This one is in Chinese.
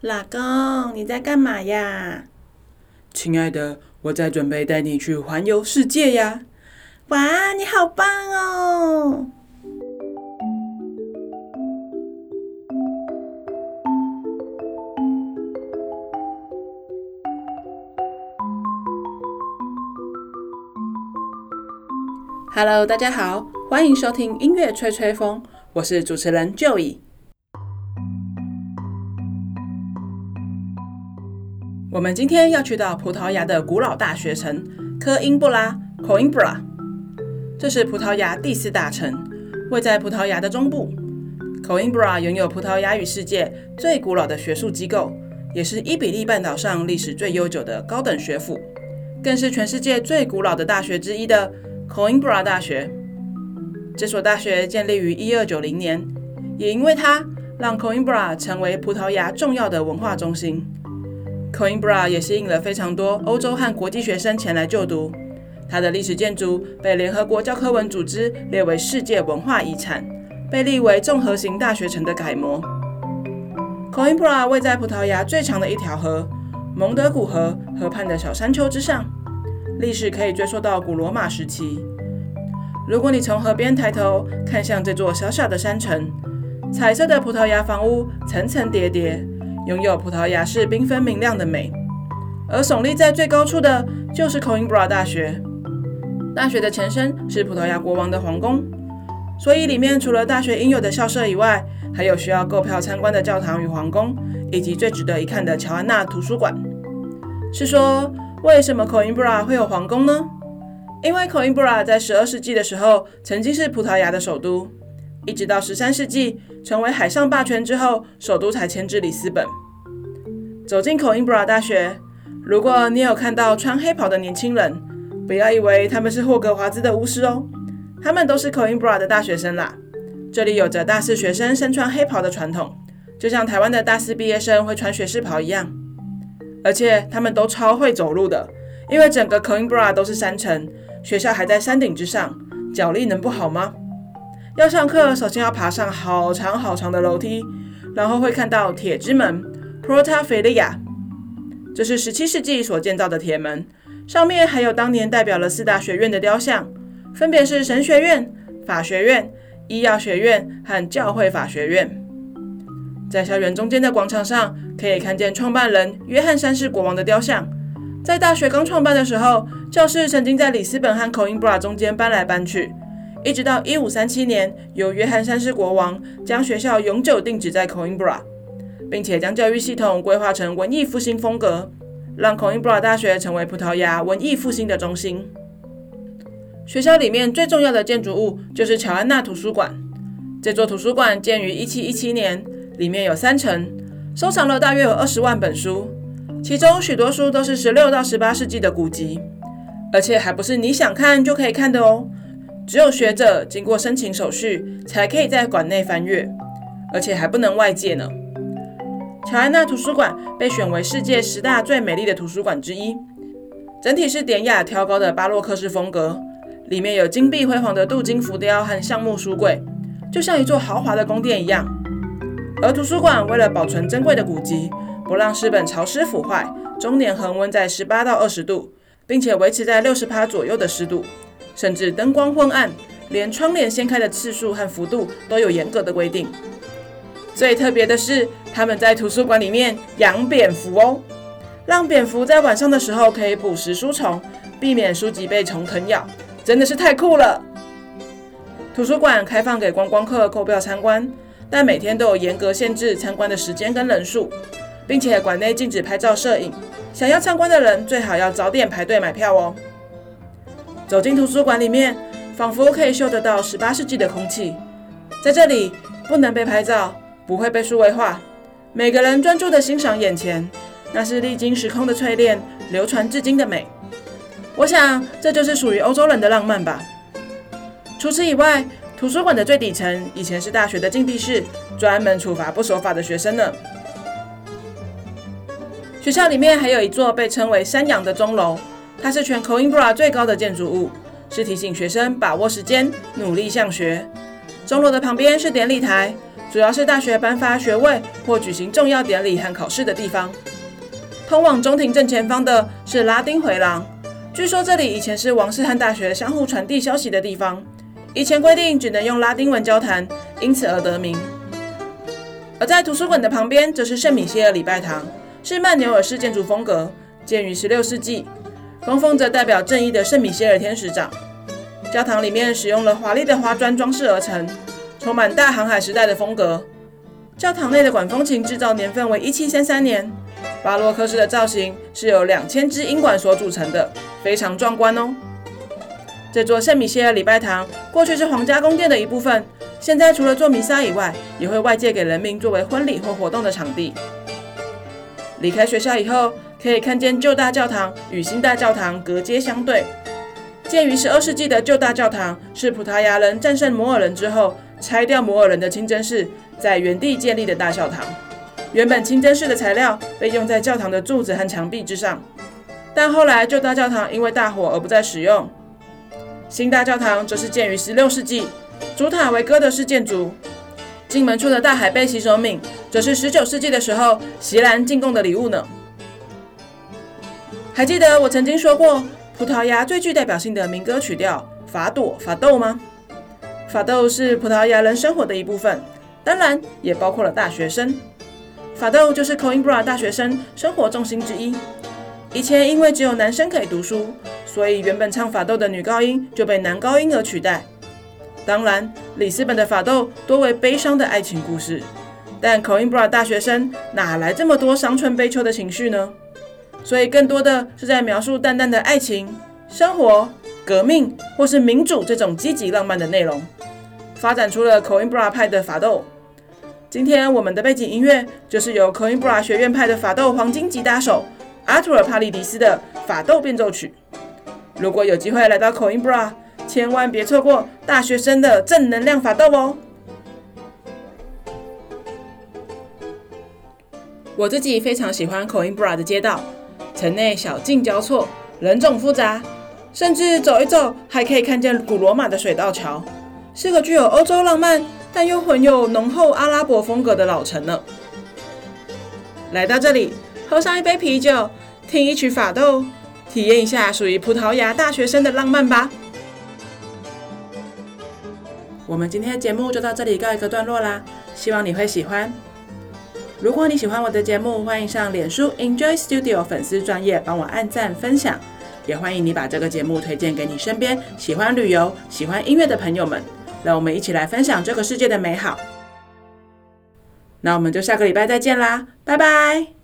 老公，你在干嘛呀？亲爱的，我在准备带你去环游世界呀！哇，你好棒哦！Hello，大家好，欢迎收听音乐吹吹风，我是主持人 Joey。我们今天要去到葡萄牙的古老大学城科英布拉 （Coimbra），这是葡萄牙第四大城，位在葡萄牙的中部。Coimbra 拥有葡萄牙语世界最古老的学术机构，也是伊比利半岛上历史最悠久的高等学府，更是全世界最古老的大学之一的 Coimbra 大学。这所大学建立于一二九零年，也因为它让 Coimbra 成为葡萄牙重要的文化中心。Coimbra 也吸引了非常多欧洲和国际学生前来就读。它的历史建筑被联合国教科文组织列为世界文化遗产，被立为综合型大学城的楷模。Coimbra 位在葡萄牙最长的一条河——蒙德古河河畔的小山丘之上，历史可以追溯到古罗马时期。如果你从河边抬头看向这座小小的山城，彩色的葡萄牙房屋层层叠叠。拥有葡萄牙式缤纷明亮的美，而耸立在最高处的就是 Coimbra 大学。大学的前身是葡萄牙国王的皇宫，所以里面除了大学应有的校舍以外，还有需要购票参观的教堂与皇宫，以及最值得一看的乔安娜图书馆。是说，为什么 Coimbra 会有皇宫呢？因为 Coimbra 在十二世纪的时候曾经是葡萄牙的首都。一直到十三世纪成为海上霸权之后，首都才迁至里斯本。走进 Coimbra 大学，如果你有看到穿黑袍的年轻人，不要以为他们是霍格华兹的巫师哦，他们都是 Coimbra 的大学生啦。这里有着大四学生身穿黑袍的传统，就像台湾的大四毕业生会穿学士袍一样。而且他们都超会走路的，因为整个 Coimbra 都是山城，学校还在山顶之上，脚力能不好吗？要上课，首先要爬上好长好长的楼梯，然后会看到铁之门 （Porta Felia），这是十七世纪所建造的铁门，上面还有当年代表了四大学院的雕像，分别是神学院、法学院、医药学院和教会法学院。在校园中间的广场上，可以看见创办人约翰三世国王的雕像。在大学刚创办的时候，教室曾经在里斯本和 Coimbra 中间搬来搬去。一直到一五三七年，由约翰三世国王将学校永久定址在 Coimbra，并且将教育系统规划成文艺复兴风格，让 Coimbra 大学成为葡萄牙文艺复兴的中心。学校里面最重要的建筑物就是乔安娜图书馆。这座图书馆建于一七一七年，里面有三层，收藏了大约有二十万本书，其中许多书都是十六到十八世纪的古籍，而且还不是你想看就可以看的哦。只有学者经过申请手续，才可以在馆内翻阅，而且还不能外借呢。乔安娜图书馆被选为世界十大最美丽的图书馆之一，整体是典雅挑高的巴洛克式风格，里面有金碧辉煌的镀金浮雕和橡木书柜，就像一座豪华的宫殿一样。而图书馆为了保存珍贵的古籍，不让书本潮湿腐坏，终年恒温在十八到二十度，并且维持在六十趴左右的湿度。甚至灯光昏暗，连窗帘掀开的次数和幅度都有严格的规定。最特别的是，他们在图书馆里面养蝙蝠哦，让蝙蝠在晚上的时候可以捕食书虫，避免书籍被虫啃咬，真的是太酷了。图书馆开放给观光客购票参观，但每天都有严格限制参观的时间跟人数，并且馆内禁止拍照摄影，想要参观的人最好要早点排队买票哦。走进图书馆里面，仿佛可以嗅得到十八世纪的空气。在这里，不能被拍照，不会被数位化。每个人专注地欣赏眼前，那是历经时空的淬炼，流传至今的美。我想，这就是属于欧洲人的浪漫吧。除此以外，图书馆的最底层以前是大学的禁闭室，专门处罚不守法的学生呢。学校里面还有一座被称为“山羊”的钟楼。它是全 Coimbra 最高的建筑物，是提醒学生把握时间、努力向学。钟楼的旁边是典礼台，主要是大学颁发学位或举行重要典礼和考试的地方。通往中庭正前方的是拉丁回廊，据说这里以前是王室和大学相互传递消息的地方。以前规定只能用拉丁文交谈，因此而得名。而在图书馆的旁边，则是圣米歇尔礼拜堂，是曼纽尔式建筑风格，建于16世纪，供奉着代表正义的圣米歇尔天使长。教堂里面使用了华丽的花砖装饰而成，充满大航海时代的风格。教堂内的管风琴制造年份为1733年，巴洛克式的造型是由两千支音管所组成的，非常壮观哦。这座圣米歇尔礼拜堂过去是皇家宫殿的一部分，现在除了做弥撒以外，也会外借给人民作为婚礼或活动的场地。离开学校以后，可以看见旧大教堂与新大教堂隔街相对。建于十二世纪的旧大教堂是葡萄牙人战胜摩尔人之后拆掉摩尔人的清真寺。在原地建立的大教堂，原本清真寺的材料被用在教堂的柱子和墙壁之上，但后来旧大教堂因为大火而不再使用。新大教堂则是建于十六世纪，主塔为哥德式建筑，进门处的大海贝洗手皿则是十九世纪的时候席兰进贡的礼物呢。还记得我曾经说过，葡萄牙最具代表性的民歌曲调法朵法豆吗？法豆是葡萄牙人生活的一部分。当然，也包括了大学生。法豆就是 Coimbra 大学生生活重心之一。以前因为只有男生可以读书，所以原本唱法豆的女高音就被男高音而取代。当然，里斯本的法斗多为悲伤的爱情故事，但 Coimbra 大学生哪来这么多伤春悲秋的情绪呢？所以更多的是在描述淡淡的爱情、生活、革命或是民主这种积极浪漫的内容，发展出了 Coimbra 派的法斗。今天我们的背景音乐就是由 Coimbra 学院派的法斗黄金吉他手阿图尔帕利迪斯的法斗变奏曲。如果有机会来到 Coimbra，千万别错过大学生的正能量法斗哦！我自己非常喜欢 Coimbra 的街道，城内小径交错，人种复杂，甚至走一走还可以看见古罗马的水道桥，是个具有欧洲浪漫。但又混有浓厚阿拉伯风格的老城呢。来到这里，喝上一杯啤酒，听一曲法斗，体验一下属于葡萄牙大学生的浪漫吧。我们今天的节目就到这里告一个段落啦，希望你会喜欢。如果你喜欢我的节目，欢迎上脸书 Enjoy Studio 粉丝专页帮我按赞分享，也欢迎你把这个节目推荐给你身边喜欢旅游、喜欢音乐的朋友们。让我们一起来分享这个世界的美好。那我们就下个礼拜再见啦，拜拜。